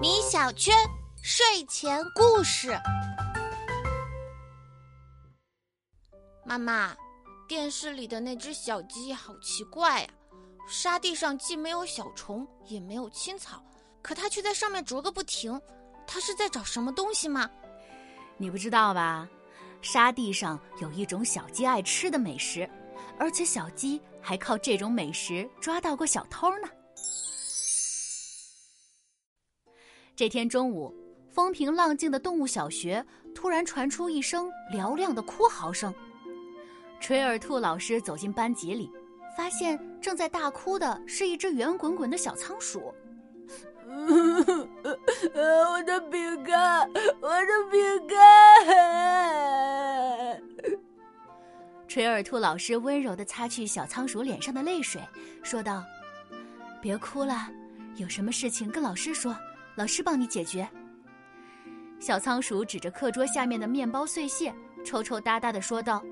米小圈睡前故事。妈妈，电视里的那只小鸡好奇怪呀！沙地上既没有小虫，也没有青草，可它却在上面啄个不停。它是在找什么东西吗？你不知道吧？沙地上有一种小鸡爱吃的美食，而且小鸡还靠这种美食抓到过小偷呢。这天中午，风平浪静的动物小学突然传出一声嘹亮的哭嚎声。垂耳兔老师走进班级里，发现正在大哭的是一只圆滚滚的小仓鼠。我的饼干，我的饼干！垂耳兔老师温柔的擦去小仓鼠脸上的泪水，说道：“别哭了，有什么事情跟老师说。”老师帮你解决。小仓鼠指着课桌下面的面包碎屑，抽抽搭搭的说道：“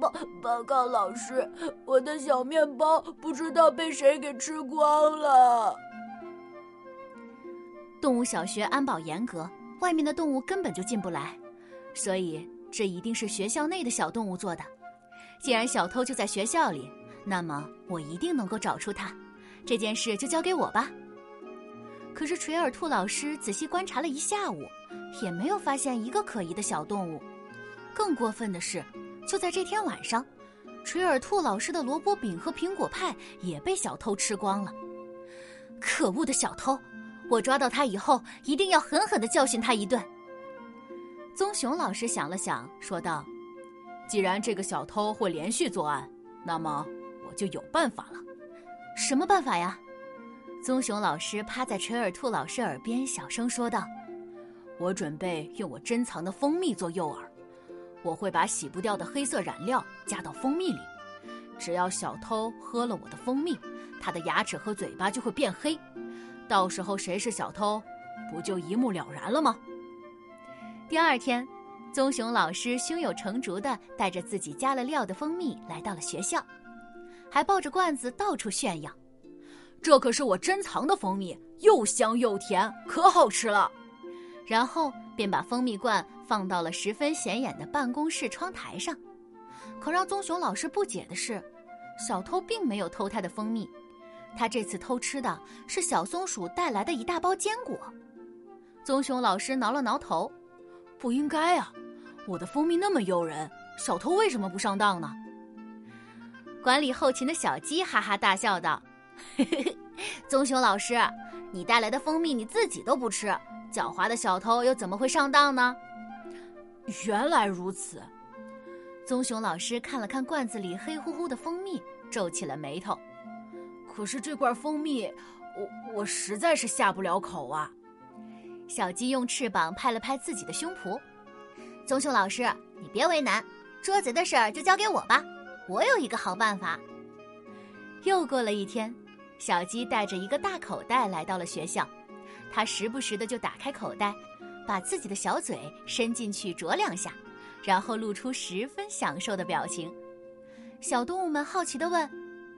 报报告老师，我的小面包不知道被谁给吃光了。”动物小学安保严格，外面的动物根本就进不来，所以这一定是学校内的小动物做的。既然小偷就在学校里，那么我一定能够找出他。这件事就交给我吧。可是垂耳兔老师仔细观察了一下午，也没有发现一个可疑的小动物。更过分的是，就在这天晚上，垂耳兔老师的萝卜饼和苹果派也被小偷吃光了。可恶的小偷！我抓到他以后，一定要狠狠的教训他一顿。棕熊老师想了想，说道：“既然这个小偷会连续作案，那么我就有办法了。什么办法呀？”棕熊老师趴在垂耳兔老师耳边小声说道：“我准备用我珍藏的蜂蜜做诱饵，我会把洗不掉的黑色染料加到蜂蜜里，只要小偷喝了我的蜂蜜，他的牙齿和嘴巴就会变黑，到时候谁是小偷，不就一目了然了吗？”第二天，棕熊老师胸有成竹地带着自己加了料的蜂蜜来到了学校，还抱着罐子到处炫耀。这可是我珍藏的蜂蜜，又香又甜，可好吃了。然后便把蜂蜜罐放到了十分显眼的办公室窗台上。可让棕熊老师不解的是，小偷并没有偷他的蜂蜜，他这次偷吃的是小松鼠带来的一大包坚果。棕熊老师挠了挠头，不应该啊，我的蜂蜜那么诱人，小偷为什么不上当呢？管理后勤的小鸡哈哈大笑道。嘿嘿嘿，棕熊老师，你带来的蜂蜜你自己都不吃，狡猾的小偷又怎么会上当呢？原来如此。棕熊老师看了看罐子里黑乎乎的蜂蜜，皱起了眉头。可是这罐蜂蜜，我我实在是下不了口啊。小鸡用翅膀拍了拍自己的胸脯。棕熊老师，你别为难，捉贼的事儿就交给我吧，我有一个好办法。又过了一天，小鸡带着一个大口袋来到了学校。它时不时的就打开口袋，把自己的小嘴伸进去啄两下，然后露出十分享受的表情。小动物们好奇的问：“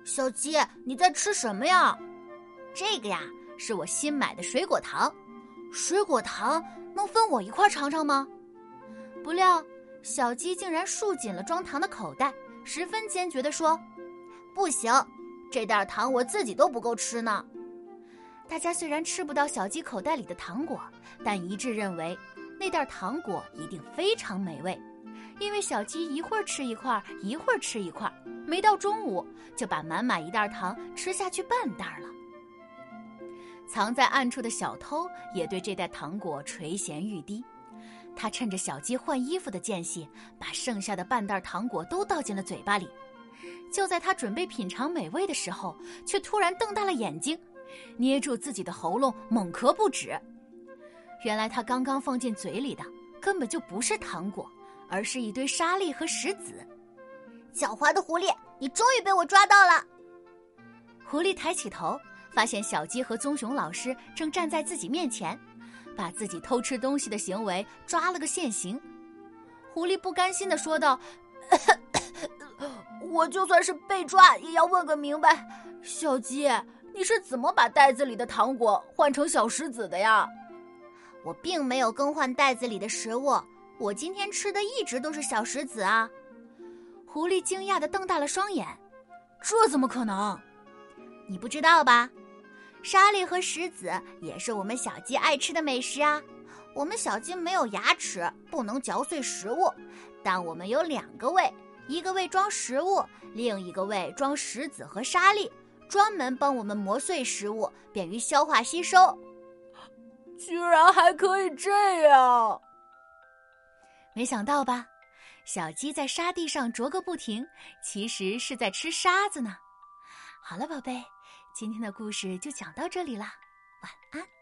小鸡，你在吃什么呀？”“这个呀，是我新买的水果糖。水果糖能分我一块尝尝吗？”不料，小鸡竟然竖紧了装糖的口袋，十分坚决的说：“不行。”这袋糖我自己都不够吃呢。大家虽然吃不到小鸡口袋里的糖果，但一致认为那袋糖果一定非常美味，因为小鸡一会儿吃一块，一会儿吃一块，没到中午就把满满一袋糖吃下去半袋了。藏在暗处的小偷也对这袋糖果垂涎欲滴，他趁着小鸡换衣服的间隙，把剩下的半袋糖果都倒进了嘴巴里。就在他准备品尝美味的时候，却突然瞪大了眼睛，捏住自己的喉咙，猛咳不止。原来他刚刚放进嘴里的根本就不是糖果，而是一堆沙粒和石子。狡猾的狐狸，你终于被我抓到了！狐狸抬起头，发现小鸡和棕熊老师正站在自己面前，把自己偷吃东西的行为抓了个现行。狐狸不甘心地说道。我就算是被抓，也要问个明白。小鸡，你是怎么把袋子里的糖果换成小石子的呀？我并没有更换袋子里的食物，我今天吃的一直都是小石子啊！狐狸惊讶的瞪大了双眼，这怎么可能？你不知道吧？沙粒和石子也是我们小鸡爱吃的美食啊！我们小鸡没有牙齿，不能嚼碎食物，但我们有两个胃，一个胃装食物，另一个胃装石子和沙粒，专门帮我们磨碎食物，便于消化吸收。居然还可以这样！没想到吧？小鸡在沙地上啄个不停，其实是在吃沙子呢。好了，宝贝，今天的故事就讲到这里啦，晚安。